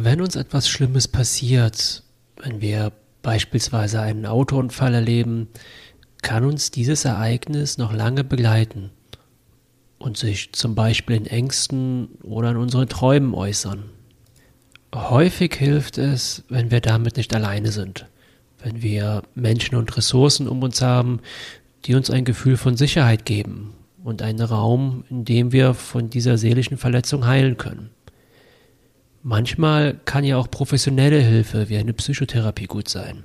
Wenn uns etwas Schlimmes passiert, wenn wir beispielsweise einen Autounfall erleben, kann uns dieses Ereignis noch lange begleiten und sich zum Beispiel in Ängsten oder in unseren Träumen äußern. Häufig hilft es, wenn wir damit nicht alleine sind, wenn wir Menschen und Ressourcen um uns haben, die uns ein Gefühl von Sicherheit geben und einen Raum, in dem wir von dieser seelischen Verletzung heilen können. Manchmal kann ja auch professionelle Hilfe wie eine Psychotherapie gut sein.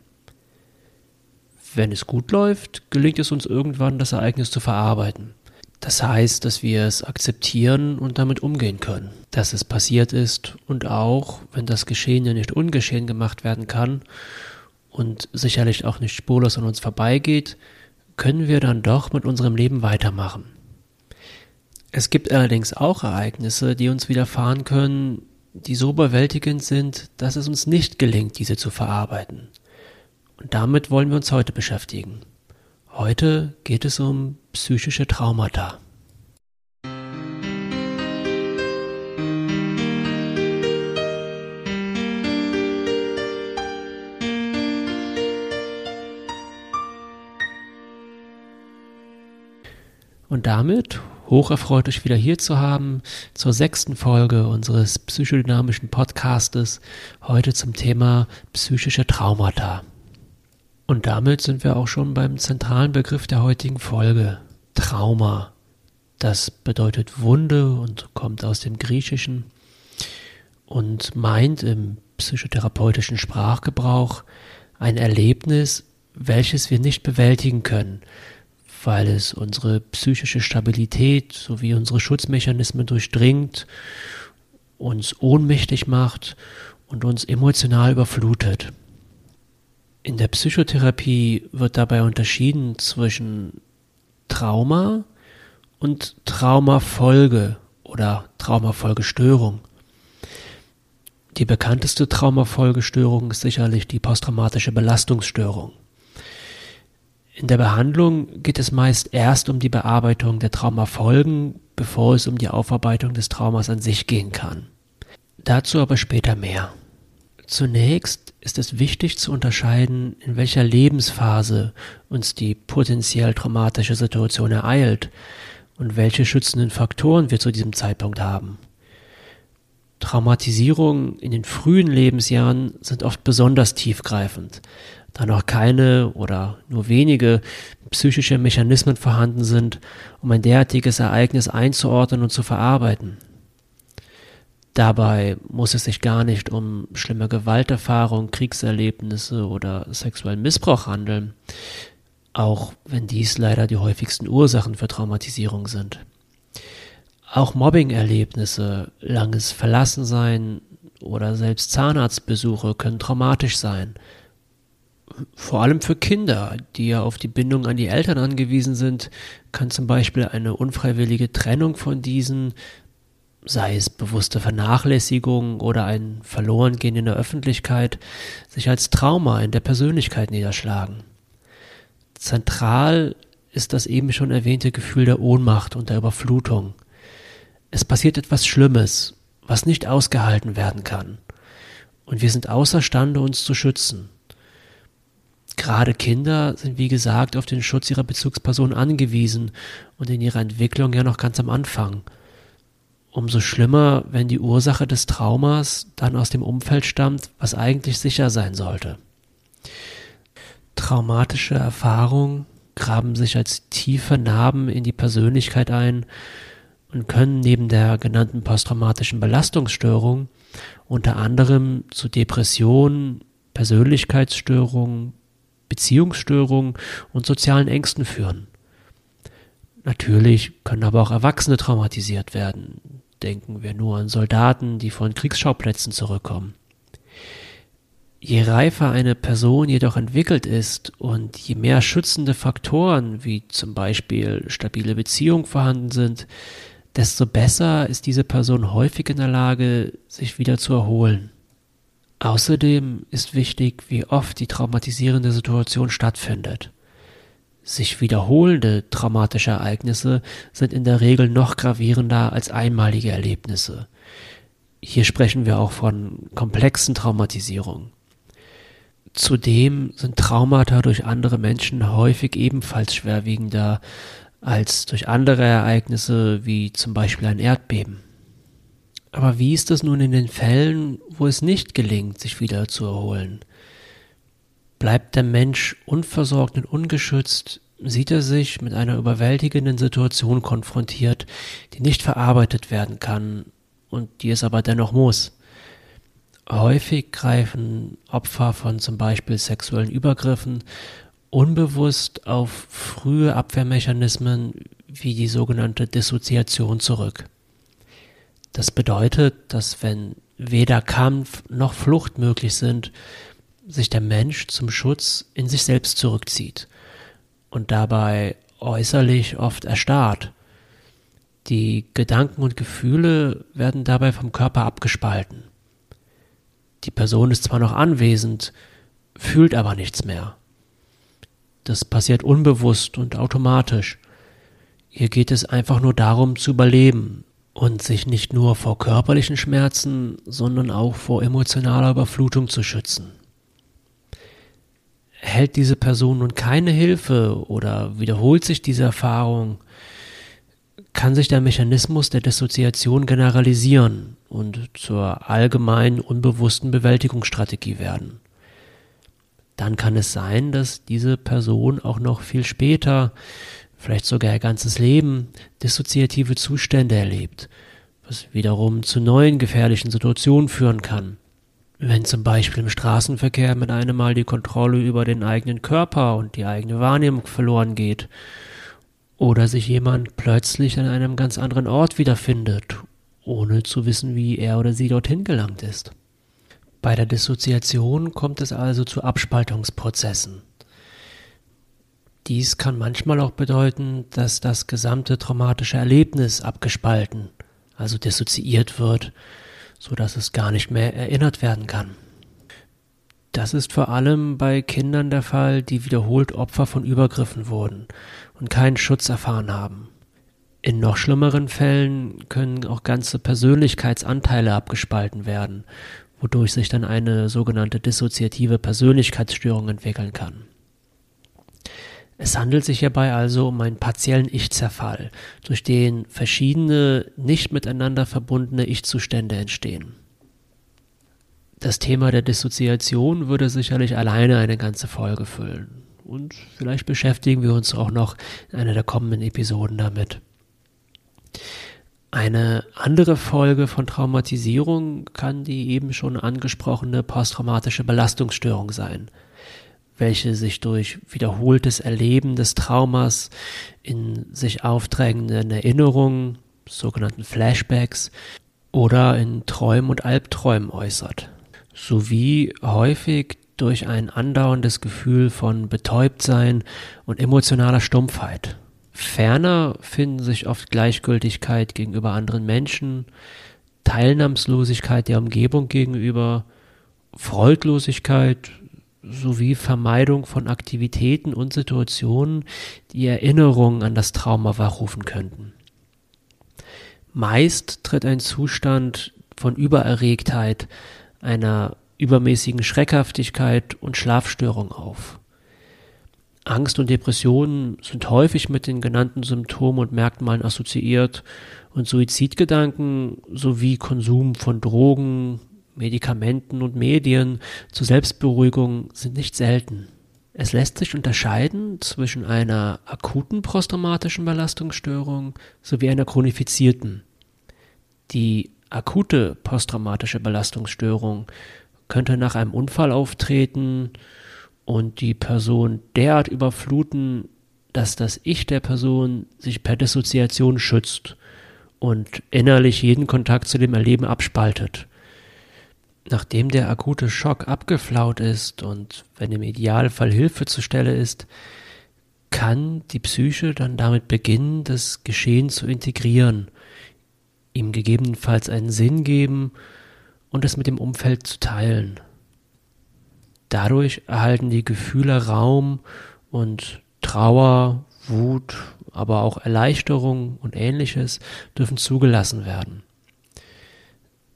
Wenn es gut läuft, gelingt es uns irgendwann, das Ereignis zu verarbeiten. Das heißt, dass wir es akzeptieren und damit umgehen können, dass es passiert ist und auch, wenn das Geschehene nicht ungeschehen gemacht werden kann und sicherlich auch nicht spurlos an uns vorbeigeht, können wir dann doch mit unserem Leben weitermachen. Es gibt allerdings auch Ereignisse, die uns widerfahren können, die so überwältigend sind, dass es uns nicht gelingt, diese zu verarbeiten. Und damit wollen wir uns heute beschäftigen. Heute geht es um psychische Traumata. Und damit hocherfreut euch wieder hier zu haben zur sechsten Folge unseres psychodynamischen Podcastes, heute zum Thema psychische Traumata. Und damit sind wir auch schon beim zentralen Begriff der heutigen Folge, Trauma. Das bedeutet Wunde und kommt aus dem Griechischen und meint im psychotherapeutischen Sprachgebrauch ein Erlebnis, welches wir nicht bewältigen können, weil es unsere psychische Stabilität sowie unsere Schutzmechanismen durchdringt, uns ohnmächtig macht und uns emotional überflutet. In der Psychotherapie wird dabei unterschieden zwischen Trauma und Traumafolge oder Traumafolgestörung. Die bekannteste Traumafolgestörung ist sicherlich die posttraumatische Belastungsstörung. In der Behandlung geht es meist erst um die Bearbeitung der Traumafolgen, bevor es um die Aufarbeitung des Traumas an sich gehen kann. Dazu aber später mehr. Zunächst ist es wichtig zu unterscheiden, in welcher Lebensphase uns die potenziell traumatische Situation ereilt und welche schützenden Faktoren wir zu diesem Zeitpunkt haben. Traumatisierungen in den frühen Lebensjahren sind oft besonders tiefgreifend, da noch keine oder nur wenige psychische Mechanismen vorhanden sind, um ein derartiges Ereignis einzuordnen und zu verarbeiten. Dabei muss es sich gar nicht um schlimme Gewalterfahrung, Kriegserlebnisse oder sexuellen Missbrauch handeln, auch wenn dies leider die häufigsten Ursachen für Traumatisierung sind. Auch Mobbing-Erlebnisse, langes Verlassensein oder selbst Zahnarztbesuche können traumatisch sein. Vor allem für Kinder, die ja auf die Bindung an die Eltern angewiesen sind, kann zum Beispiel eine unfreiwillige Trennung von diesen sei es bewusste Vernachlässigung oder ein Verlorengehen in der Öffentlichkeit, sich als Trauma in der Persönlichkeit niederschlagen. Zentral ist das eben schon erwähnte Gefühl der Ohnmacht und der Überflutung. Es passiert etwas Schlimmes, was nicht ausgehalten werden kann. Und wir sind außerstande, uns zu schützen. Gerade Kinder sind, wie gesagt, auf den Schutz ihrer Bezugsperson angewiesen und in ihrer Entwicklung ja noch ganz am Anfang – umso schlimmer, wenn die Ursache des Traumas dann aus dem Umfeld stammt, was eigentlich sicher sein sollte. Traumatische Erfahrungen graben sich als tiefe Narben in die Persönlichkeit ein und können neben der genannten posttraumatischen Belastungsstörung unter anderem zu Depressionen, Persönlichkeitsstörungen, Beziehungsstörungen und sozialen Ängsten führen. Natürlich können aber auch Erwachsene traumatisiert werden, Denken wir nur an Soldaten, die von Kriegsschauplätzen zurückkommen. Je reifer eine Person jedoch entwickelt ist und je mehr schützende Faktoren wie zum Beispiel stabile Beziehungen vorhanden sind, desto besser ist diese Person häufig in der Lage, sich wieder zu erholen. Außerdem ist wichtig, wie oft die traumatisierende Situation stattfindet. Sich wiederholende traumatische Ereignisse sind in der Regel noch gravierender als einmalige Erlebnisse. Hier sprechen wir auch von komplexen Traumatisierungen. Zudem sind Traumata durch andere Menschen häufig ebenfalls schwerwiegender als durch andere Ereignisse wie zum Beispiel ein Erdbeben. Aber wie ist es nun in den Fällen, wo es nicht gelingt, sich wieder zu erholen? Bleibt der Mensch unversorgt und ungeschützt, sieht er sich mit einer überwältigenden Situation konfrontiert, die nicht verarbeitet werden kann und die es aber dennoch muss. Häufig greifen Opfer von zum Beispiel sexuellen Übergriffen unbewusst auf frühe Abwehrmechanismen wie die sogenannte Dissoziation zurück. Das bedeutet, dass wenn weder Kampf noch Flucht möglich sind, sich der Mensch zum Schutz in sich selbst zurückzieht und dabei äußerlich oft erstarrt. Die Gedanken und Gefühle werden dabei vom Körper abgespalten. Die Person ist zwar noch anwesend, fühlt aber nichts mehr. Das passiert unbewusst und automatisch. Hier geht es einfach nur darum zu überleben und sich nicht nur vor körperlichen Schmerzen, sondern auch vor emotionaler Überflutung zu schützen. Hält diese Person nun keine Hilfe oder wiederholt sich diese Erfahrung, kann sich der Mechanismus der Dissoziation generalisieren und zur allgemeinen unbewussten Bewältigungsstrategie werden. Dann kann es sein, dass diese Person auch noch viel später, vielleicht sogar ihr ganzes Leben, dissoziative Zustände erlebt, was wiederum zu neuen gefährlichen Situationen führen kann. Wenn zum Beispiel im Straßenverkehr mit einem Mal die Kontrolle über den eigenen Körper und die eigene Wahrnehmung verloren geht oder sich jemand plötzlich an einem ganz anderen Ort wiederfindet, ohne zu wissen, wie er oder sie dorthin gelangt ist. Bei der Dissoziation kommt es also zu Abspaltungsprozessen. Dies kann manchmal auch bedeuten, dass das gesamte traumatische Erlebnis abgespalten, also dissoziiert wird, so dass es gar nicht mehr erinnert werden kann. Das ist vor allem bei Kindern der Fall, die wiederholt Opfer von Übergriffen wurden und keinen Schutz erfahren haben. In noch schlimmeren Fällen können auch ganze Persönlichkeitsanteile abgespalten werden, wodurch sich dann eine sogenannte dissoziative Persönlichkeitsstörung entwickeln kann. Es handelt sich hierbei also um einen partiellen Ich-Zerfall, durch den verschiedene nicht miteinander verbundene Ich-Zustände entstehen. Das Thema der Dissoziation würde sicherlich alleine eine ganze Folge füllen. Und vielleicht beschäftigen wir uns auch noch in einer der kommenden Episoden damit. Eine andere Folge von Traumatisierung kann die eben schon angesprochene posttraumatische Belastungsstörung sein, welche sich durch wiederholtes Erleben des Traumas in sich aufdrängenden Erinnerungen, sogenannten Flashbacks, oder in Träumen und Albträumen äußert, sowie häufig durch ein andauerndes Gefühl von Betäubtsein und emotionaler Stumpfheit. Ferner finden sich oft Gleichgültigkeit gegenüber anderen Menschen, Teilnahmslosigkeit der Umgebung gegenüber, Freudlosigkeit sowie Vermeidung von Aktivitäten und Situationen, die Erinnerungen an das Trauma wachrufen könnten. Meist tritt ein Zustand von Übererregtheit, einer übermäßigen Schreckhaftigkeit und Schlafstörung auf. Angst und Depressionen sind häufig mit den genannten Symptomen und Merkmalen assoziiert und Suizidgedanken sowie Konsum von Drogen, Medikamenten und Medien zur Selbstberuhigung sind nicht selten. Es lässt sich unterscheiden zwischen einer akuten posttraumatischen Belastungsstörung sowie einer chronifizierten. Die akute posttraumatische Belastungsstörung könnte nach einem Unfall auftreten, und die Person derart überfluten, dass das Ich der Person sich per Dissoziation schützt und innerlich jeden Kontakt zu dem Erleben abspaltet. Nachdem der akute Schock abgeflaut ist und wenn im Idealfall Hilfe zur Stelle ist, kann die Psyche dann damit beginnen, das Geschehen zu integrieren, ihm gegebenenfalls einen Sinn geben und es mit dem Umfeld zu teilen. Dadurch erhalten die Gefühle Raum und Trauer, Wut, aber auch Erleichterung und ähnliches dürfen zugelassen werden.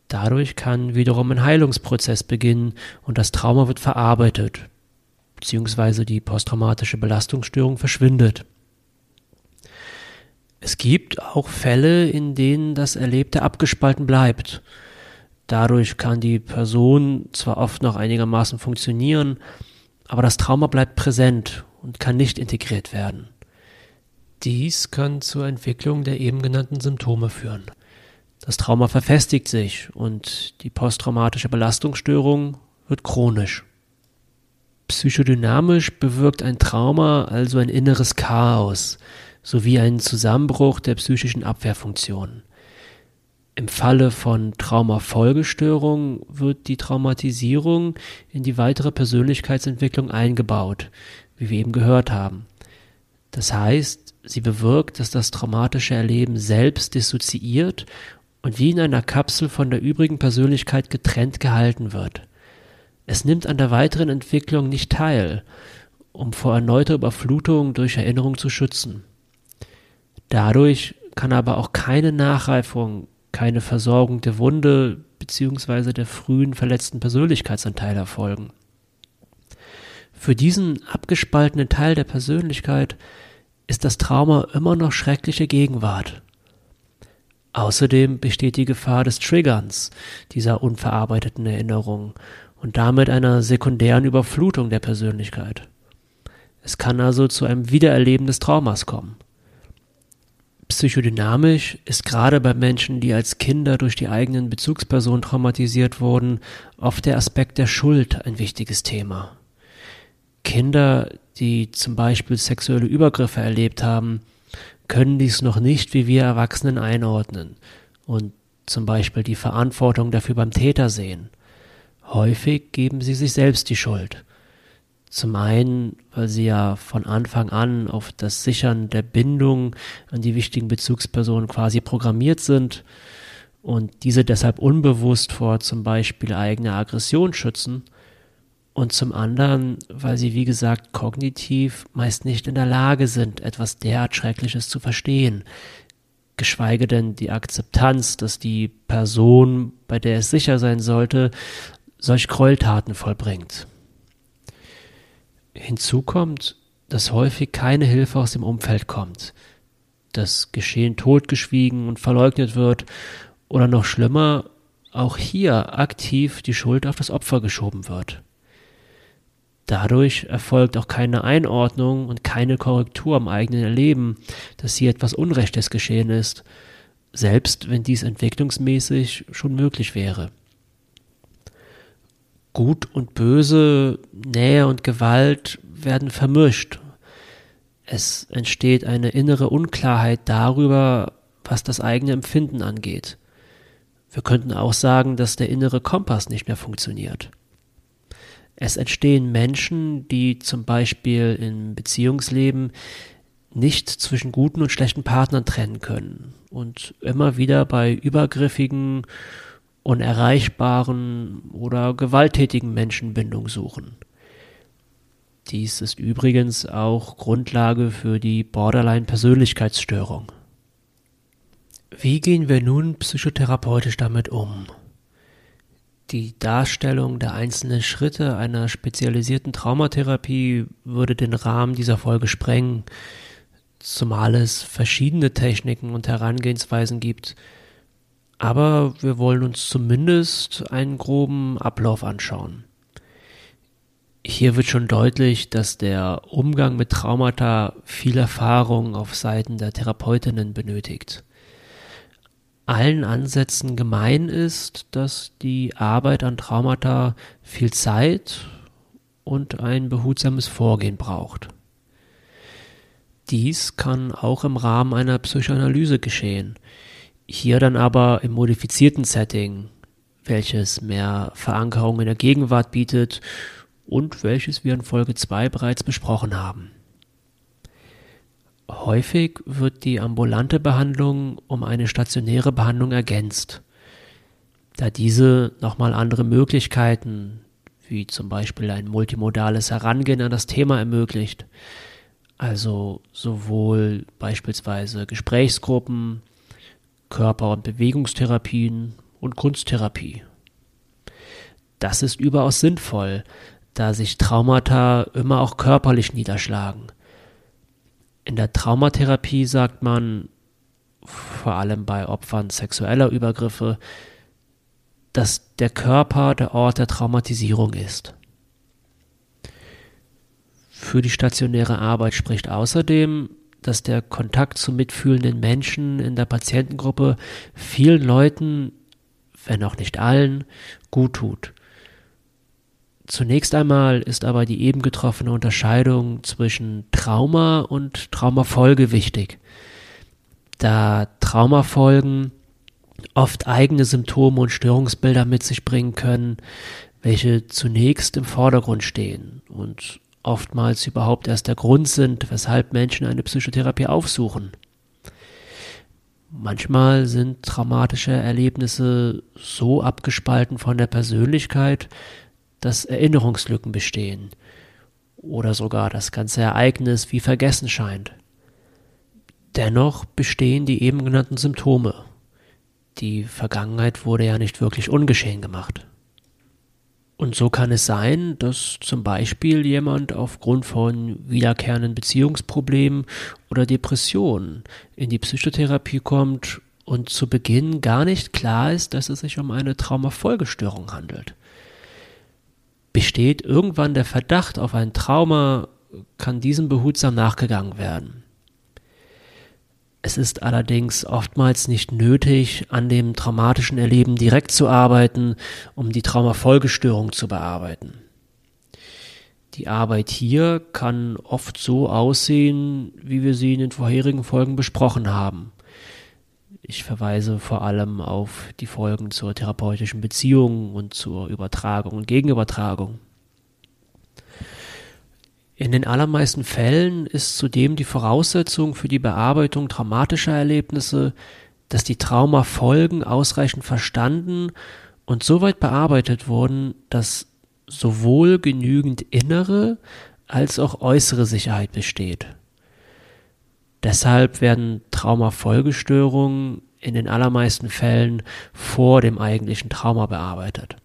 Dadurch kann wiederum ein Heilungsprozess beginnen und das Trauma wird verarbeitet, beziehungsweise die posttraumatische Belastungsstörung verschwindet. Es gibt auch Fälle, in denen das Erlebte abgespalten bleibt. Dadurch kann die Person zwar oft noch einigermaßen funktionieren, aber das Trauma bleibt präsent und kann nicht integriert werden. Dies kann zur Entwicklung der eben genannten Symptome führen. Das Trauma verfestigt sich und die posttraumatische Belastungsstörung wird chronisch. Psychodynamisch bewirkt ein Trauma also ein inneres Chaos sowie einen Zusammenbruch der psychischen Abwehrfunktion. Im Falle von Traumafolgestörung wird die Traumatisierung in die weitere Persönlichkeitsentwicklung eingebaut, wie wir eben gehört haben. Das heißt, sie bewirkt, dass das traumatische Erleben selbst dissoziiert und wie in einer Kapsel von der übrigen Persönlichkeit getrennt gehalten wird. Es nimmt an der weiteren Entwicklung nicht teil, um vor erneuter Überflutung durch Erinnerung zu schützen. Dadurch kann aber auch keine Nachreifung, keine Versorgung der Wunde bzw. der frühen verletzten Persönlichkeitsanteile erfolgen. Für diesen abgespaltenen Teil der Persönlichkeit ist das Trauma immer noch schreckliche Gegenwart. Außerdem besteht die Gefahr des Triggerns dieser unverarbeiteten Erinnerung und damit einer sekundären Überflutung der Persönlichkeit. Es kann also zu einem Wiedererleben des Traumas kommen. Psychodynamisch ist gerade bei Menschen, die als Kinder durch die eigenen Bezugspersonen traumatisiert wurden, oft der Aspekt der Schuld ein wichtiges Thema. Kinder, die zum Beispiel sexuelle Übergriffe erlebt haben, können dies noch nicht wie wir Erwachsenen einordnen und zum Beispiel die Verantwortung dafür beim Täter sehen. Häufig geben sie sich selbst die Schuld. Zum einen, weil sie ja von Anfang an auf das Sichern der Bindung an die wichtigen Bezugspersonen quasi programmiert sind und diese deshalb unbewusst vor zum Beispiel eigener Aggression schützen und zum anderen, weil sie, wie gesagt, kognitiv meist nicht in der Lage sind, etwas derart Schreckliches zu verstehen, geschweige denn die Akzeptanz, dass die Person, bei der es sicher sein sollte, solch Gräueltaten vollbringt. Hinzu kommt, dass häufig keine Hilfe aus dem Umfeld kommt, das Geschehen totgeschwiegen und verleugnet wird oder noch schlimmer, auch hier aktiv die Schuld auf das Opfer geschoben wird. Dadurch erfolgt auch keine Einordnung und keine Korrektur am eigenen Erleben, dass hier etwas Unrechtes geschehen ist, selbst wenn dies entwicklungsmäßig schon möglich wäre. Gut und Böse, Nähe und Gewalt werden vermischt. Es entsteht eine innere Unklarheit darüber, was das eigene Empfinden angeht. Wir könnten auch sagen, dass der innere Kompass nicht mehr funktioniert. Es entstehen Menschen, die zum Beispiel im Beziehungsleben nicht zwischen guten und schlechten Partnern trennen können und immer wieder bei übergriffigen, unerreichbaren oder gewalttätigen Menschen Bindung suchen. Dies ist übrigens auch Grundlage für die Borderline-Persönlichkeitsstörung. Wie gehen wir nun psychotherapeutisch damit um? Die Darstellung der einzelnen Schritte einer spezialisierten Traumatherapie würde den Rahmen dieser Folge sprengen, zumal es verschiedene Techniken und Herangehensweisen gibt. Aber wir wollen uns zumindest einen groben Ablauf anschauen. Hier wird schon deutlich, dass der Umgang mit Traumata viel Erfahrung auf Seiten der Therapeutinnen benötigt allen Ansätzen gemein ist, dass die Arbeit an Traumata viel Zeit und ein behutsames Vorgehen braucht. Dies kann auch im Rahmen einer Psychoanalyse geschehen, hier dann aber im modifizierten Setting, welches mehr Verankerung in der Gegenwart bietet und welches wir in Folge 2 bereits besprochen haben. Häufig wird die ambulante Behandlung um eine stationäre Behandlung ergänzt, da diese nochmal andere Möglichkeiten, wie zum Beispiel ein multimodales Herangehen an das Thema ermöglicht, also sowohl beispielsweise Gesprächsgruppen, Körper- und Bewegungstherapien und Kunsttherapie. Das ist überaus sinnvoll, da sich Traumata immer auch körperlich niederschlagen. In der Traumatherapie sagt man, vor allem bei Opfern sexueller Übergriffe, dass der Körper der Ort der Traumatisierung ist. Für die stationäre Arbeit spricht außerdem, dass der Kontakt zu mitfühlenden Menschen in der Patientengruppe vielen Leuten, wenn auch nicht allen, gut tut. Zunächst einmal ist aber die eben getroffene Unterscheidung zwischen Trauma und Traumafolge wichtig, da Traumafolgen oft eigene Symptome und Störungsbilder mit sich bringen können, welche zunächst im Vordergrund stehen und oftmals überhaupt erst der Grund sind, weshalb Menschen eine Psychotherapie aufsuchen. Manchmal sind traumatische Erlebnisse so abgespalten von der Persönlichkeit, dass Erinnerungslücken bestehen oder sogar das ganze Ereignis wie vergessen scheint. Dennoch bestehen die eben genannten Symptome. Die Vergangenheit wurde ja nicht wirklich ungeschehen gemacht. Und so kann es sein, dass zum Beispiel jemand aufgrund von wiederkehrenden Beziehungsproblemen oder Depressionen in die Psychotherapie kommt und zu Beginn gar nicht klar ist, dass es sich um eine Traumafolgestörung handelt. Besteht irgendwann der Verdacht auf ein Trauma, kann diesem behutsam nachgegangen werden. Es ist allerdings oftmals nicht nötig, an dem traumatischen Erleben direkt zu arbeiten, um die Traumafolgestörung zu bearbeiten. Die Arbeit hier kann oft so aussehen, wie wir sie in den vorherigen Folgen besprochen haben. Ich verweise vor allem auf die Folgen zur therapeutischen Beziehung und zur Übertragung und Gegenübertragung. In den allermeisten Fällen ist zudem die Voraussetzung für die Bearbeitung traumatischer Erlebnisse, dass die Traumafolgen ausreichend verstanden und soweit bearbeitet wurden, dass sowohl genügend innere als auch äußere Sicherheit besteht. Deshalb werden Traumafolgestörungen in den allermeisten Fällen vor dem eigentlichen Trauma bearbeitet.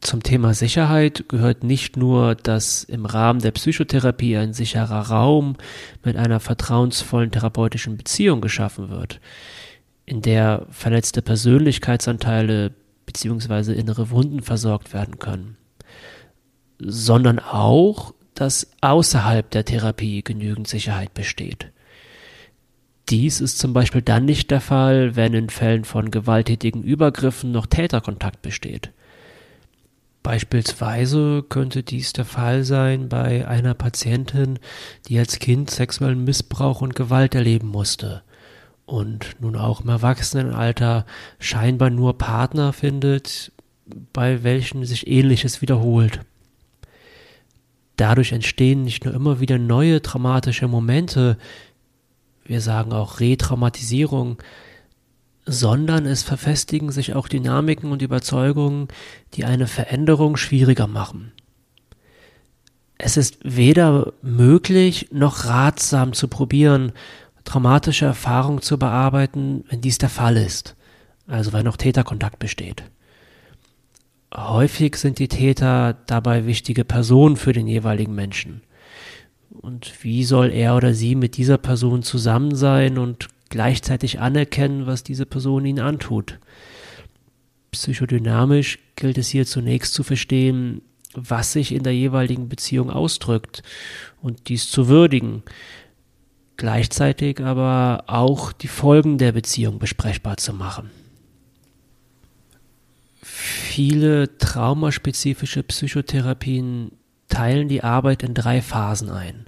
Zum Thema Sicherheit gehört nicht nur, dass im Rahmen der Psychotherapie ein sicherer Raum mit einer vertrauensvollen therapeutischen Beziehung geschaffen wird, in der verletzte Persönlichkeitsanteile bzw. innere Wunden versorgt werden können, sondern auch, dass außerhalb der Therapie genügend Sicherheit besteht. Dies ist zum Beispiel dann nicht der Fall, wenn in Fällen von gewalttätigen Übergriffen noch Täterkontakt besteht. Beispielsweise könnte dies der Fall sein bei einer Patientin, die als Kind sexuellen Missbrauch und Gewalt erleben musste und nun auch im Erwachsenenalter scheinbar nur Partner findet, bei welchen sich ähnliches wiederholt. Dadurch entstehen nicht nur immer wieder neue traumatische Momente, wir sagen auch Retraumatisierung, sondern es verfestigen sich auch Dynamiken und Überzeugungen, die eine Veränderung schwieriger machen. Es ist weder möglich noch ratsam zu probieren, traumatische Erfahrungen zu bearbeiten, wenn dies der Fall ist, also wenn noch Täterkontakt besteht. Häufig sind die Täter dabei wichtige Personen für den jeweiligen Menschen. Und wie soll er oder sie mit dieser Person zusammen sein und gleichzeitig anerkennen, was diese Person ihnen antut. Psychodynamisch gilt es hier zunächst zu verstehen, was sich in der jeweiligen Beziehung ausdrückt und dies zu würdigen, gleichzeitig aber auch die Folgen der Beziehung besprechbar zu machen. Viele traumaspezifische Psychotherapien teilen die Arbeit in drei Phasen ein.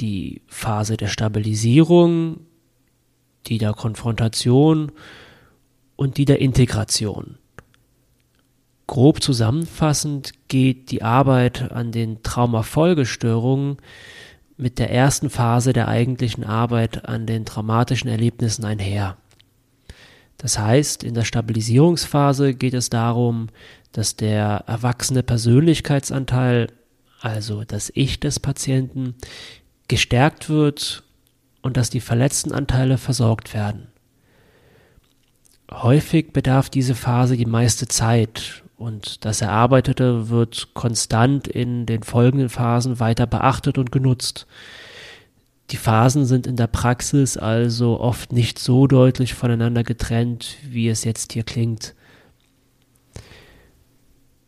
Die Phase der Stabilisierung, die der Konfrontation und die der Integration. Grob zusammenfassend geht die Arbeit an den Traumafolgestörungen mit der ersten Phase der eigentlichen Arbeit an den traumatischen Erlebnissen einher. Das heißt, in der Stabilisierungsphase geht es darum, dass der erwachsene Persönlichkeitsanteil, also das Ich des Patienten, gestärkt wird und dass die verletzten Anteile versorgt werden. Häufig bedarf diese Phase die meiste Zeit und das Erarbeitete wird konstant in den folgenden Phasen weiter beachtet und genutzt. Die Phasen sind in der Praxis also oft nicht so deutlich voneinander getrennt, wie es jetzt hier klingt.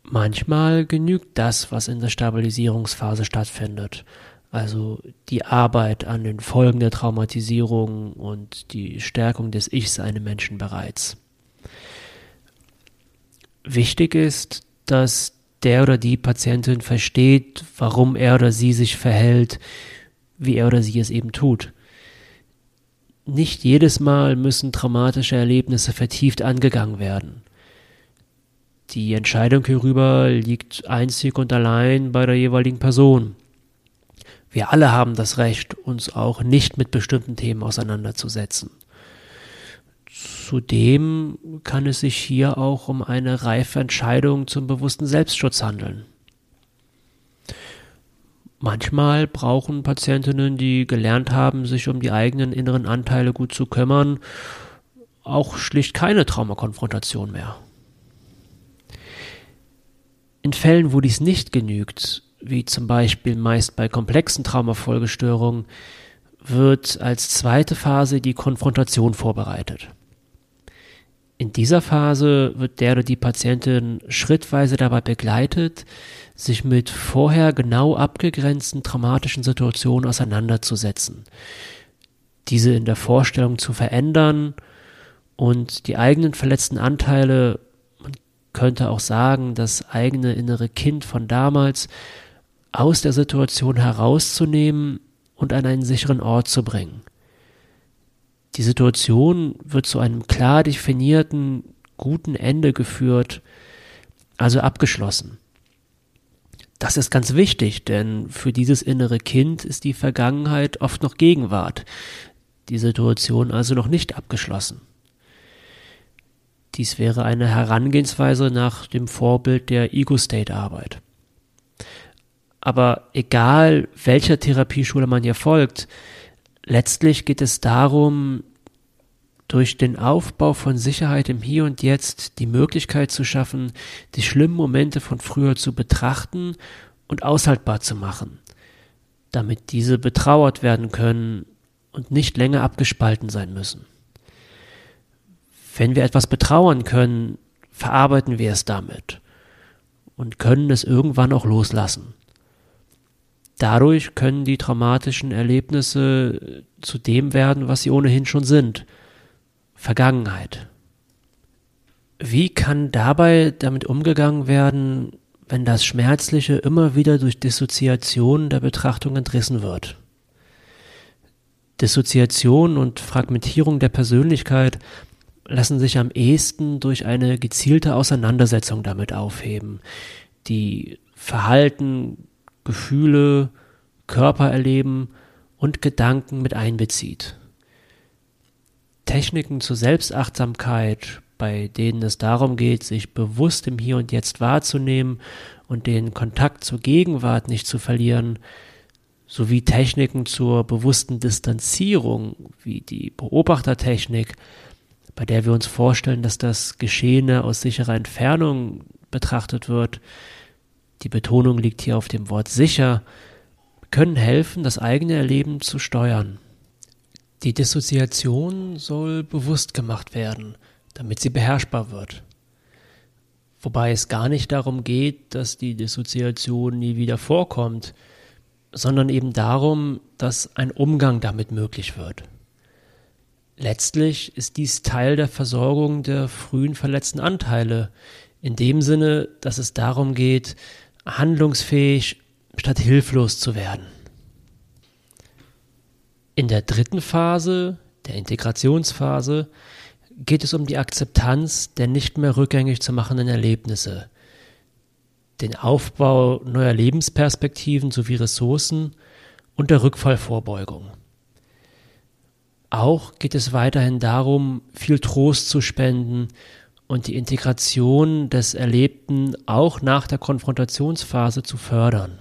Manchmal genügt das, was in der Stabilisierungsphase stattfindet, also die Arbeit an den Folgen der Traumatisierung und die Stärkung des Ichs einem Menschen bereits. Wichtig ist, dass der oder die Patientin versteht, warum er oder sie sich verhält, wie er oder sie es eben tut. Nicht jedes Mal müssen traumatische Erlebnisse vertieft angegangen werden. Die Entscheidung hierüber liegt einzig und allein bei der jeweiligen Person. Wir alle haben das Recht, uns auch nicht mit bestimmten Themen auseinanderzusetzen. Zudem kann es sich hier auch um eine reife Entscheidung zum bewussten Selbstschutz handeln. Manchmal brauchen Patientinnen, die gelernt haben, sich um die eigenen inneren Anteile gut zu kümmern, auch schlicht keine Traumakonfrontation mehr. In Fällen, wo dies nicht genügt, wie zum Beispiel meist bei komplexen Traumafolgestörungen, wird als zweite Phase die Konfrontation vorbereitet. In dieser Phase wird der oder die Patientin schrittweise dabei begleitet, sich mit vorher genau abgegrenzten traumatischen Situationen auseinanderzusetzen, diese in der Vorstellung zu verändern und die eigenen verletzten Anteile könnte auch sagen, das eigene innere Kind von damals aus der Situation herauszunehmen und an einen sicheren Ort zu bringen. Die Situation wird zu einem klar definierten, guten Ende geführt, also abgeschlossen. Das ist ganz wichtig, denn für dieses innere Kind ist die Vergangenheit oft noch Gegenwart, die Situation also noch nicht abgeschlossen. Dies wäre eine Herangehensweise nach dem Vorbild der Ego-State-Arbeit. Aber egal, welcher Therapieschule man hier folgt, letztlich geht es darum, durch den Aufbau von Sicherheit im Hier und Jetzt die Möglichkeit zu schaffen, die schlimmen Momente von früher zu betrachten und aushaltbar zu machen, damit diese betrauert werden können und nicht länger abgespalten sein müssen. Wenn wir etwas betrauern können, verarbeiten wir es damit und können es irgendwann auch loslassen. Dadurch können die traumatischen Erlebnisse zu dem werden, was sie ohnehin schon sind. Vergangenheit. Wie kann dabei damit umgegangen werden, wenn das Schmerzliche immer wieder durch Dissoziation der Betrachtung entrissen wird? Dissoziation und Fragmentierung der Persönlichkeit lassen sich am ehesten durch eine gezielte Auseinandersetzung damit aufheben, die Verhalten, Gefühle, Körpererleben und Gedanken mit einbezieht. Techniken zur Selbstachtsamkeit, bei denen es darum geht, sich bewusst im Hier und Jetzt wahrzunehmen und den Kontakt zur Gegenwart nicht zu verlieren, sowie Techniken zur bewussten Distanzierung, wie die Beobachtertechnik, bei der wir uns vorstellen, dass das Geschehene aus sicherer Entfernung betrachtet wird, die Betonung liegt hier auf dem Wort sicher, können helfen, das eigene Erleben zu steuern. Die Dissoziation soll bewusst gemacht werden, damit sie beherrschbar wird. Wobei es gar nicht darum geht, dass die Dissoziation nie wieder vorkommt, sondern eben darum, dass ein Umgang damit möglich wird. Letztlich ist dies Teil der Versorgung der frühen verletzten Anteile, in dem Sinne, dass es darum geht, handlungsfähig statt hilflos zu werden. In der dritten Phase, der Integrationsphase, geht es um die Akzeptanz der nicht mehr rückgängig zu machenden Erlebnisse, den Aufbau neuer Lebensperspektiven sowie Ressourcen und der Rückfallvorbeugung. Auch geht es weiterhin darum, viel Trost zu spenden und die Integration des Erlebten auch nach der Konfrontationsphase zu fördern.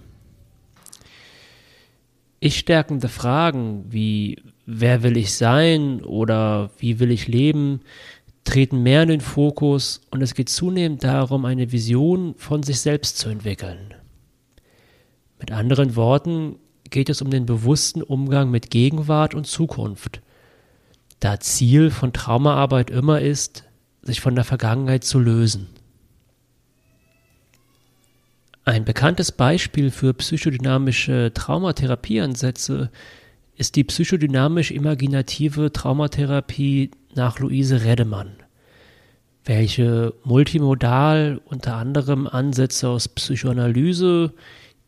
Ich stärkende Fragen wie wer will ich sein oder wie will ich leben, treten mehr in den Fokus und es geht zunehmend darum, eine Vision von sich selbst zu entwickeln. Mit anderen Worten geht es um den bewussten Umgang mit Gegenwart und Zukunft, da Ziel von Traumaarbeit immer ist, sich von der Vergangenheit zu lösen. Ein bekanntes Beispiel für psychodynamische Traumatherapieansätze ist die psychodynamisch-imaginative Traumatherapie nach Luise Redemann, welche multimodal unter anderem Ansätze aus Psychoanalyse,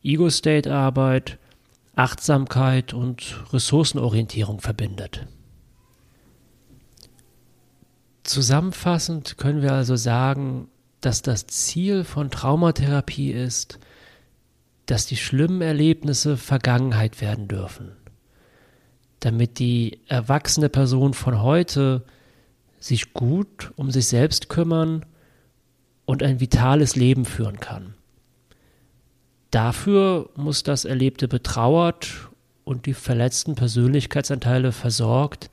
Ego-State-Arbeit, Achtsamkeit und Ressourcenorientierung verbindet. Zusammenfassend können wir also sagen, dass das Ziel von Traumatherapie ist, dass die schlimmen Erlebnisse Vergangenheit werden dürfen, damit die erwachsene Person von heute sich gut um sich selbst kümmern und ein vitales Leben führen kann. Dafür muss das Erlebte betrauert und die verletzten Persönlichkeitsanteile versorgt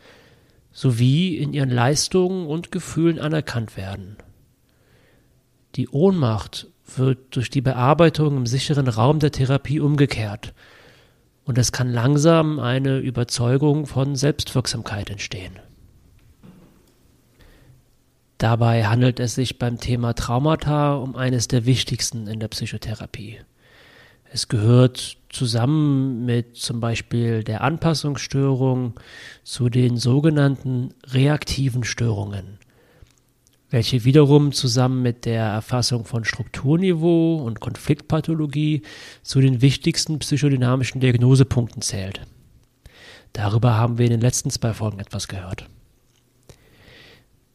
sowie in ihren Leistungen und Gefühlen anerkannt werden. Die Ohnmacht wird durch die Bearbeitung im sicheren Raum der Therapie umgekehrt und es kann langsam eine Überzeugung von Selbstwirksamkeit entstehen. Dabei handelt es sich beim Thema Traumata um eines der wichtigsten in der Psychotherapie. Es gehört zusammen mit zum Beispiel der Anpassungsstörung zu den sogenannten reaktiven Störungen, welche wiederum zusammen mit der Erfassung von Strukturniveau und Konfliktpathologie zu den wichtigsten psychodynamischen Diagnosepunkten zählt. Darüber haben wir in den letzten zwei Folgen etwas gehört.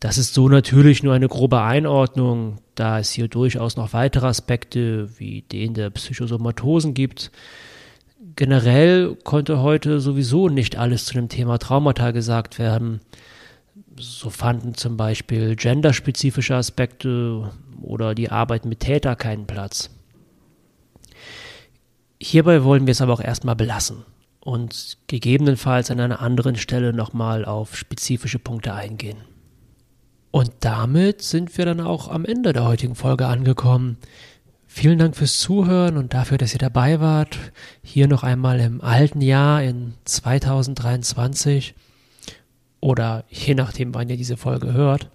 Das ist so natürlich nur eine grobe Einordnung, da es hier durchaus noch weitere Aspekte wie den der Psychosomatosen gibt. Generell konnte heute sowieso nicht alles zu dem Thema Traumata gesagt werden. So fanden zum Beispiel genderspezifische Aspekte oder die Arbeit mit Täter keinen Platz. Hierbei wollen wir es aber auch erstmal belassen und gegebenenfalls an einer anderen Stelle nochmal auf spezifische Punkte eingehen. Und damit sind wir dann auch am Ende der heutigen Folge angekommen. Vielen Dank fürs Zuhören und dafür, dass ihr dabei wart. Hier noch einmal im alten Jahr in 2023 oder je nachdem, wann ihr diese Folge hört.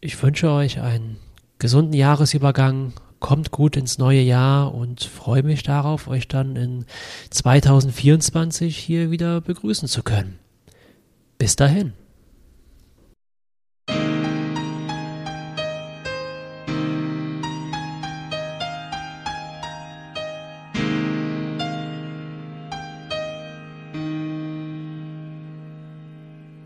Ich wünsche euch einen gesunden Jahresübergang. Kommt gut ins neue Jahr und freue mich darauf, euch dann in 2024 hier wieder begrüßen zu können. Bis dahin.